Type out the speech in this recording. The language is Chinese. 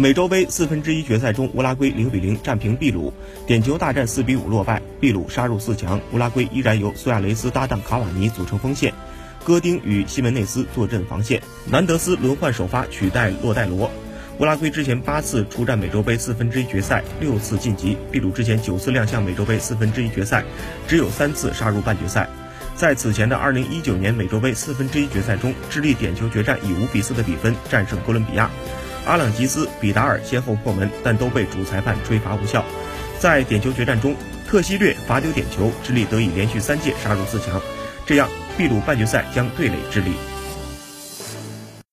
美洲杯四分之一决赛中，乌拉圭零比零战平秘鲁，点球大战四比五落败，秘鲁杀入四强。乌拉圭依然由苏亚雷斯搭档卡瓦尼组成锋线，戈丁与西门内斯坐镇防线，南德斯轮换首发取代洛戴罗。乌拉圭之前八次出战美洲杯四分之一决赛，六次晋级；秘鲁之前九次亮相美洲杯四分之一决赛，只有三次杀入半决赛。在此前的2019年美洲杯四分之一决赛中，智利点球决战以五比四的比分战胜哥伦比亚。阿朗吉斯、比达尔先后破门，但都被主裁判吹罚无效。在点球决战中，特西略罚丢点球，智利得以连续三届杀入四强。这样，秘鲁半决赛将对垒智利。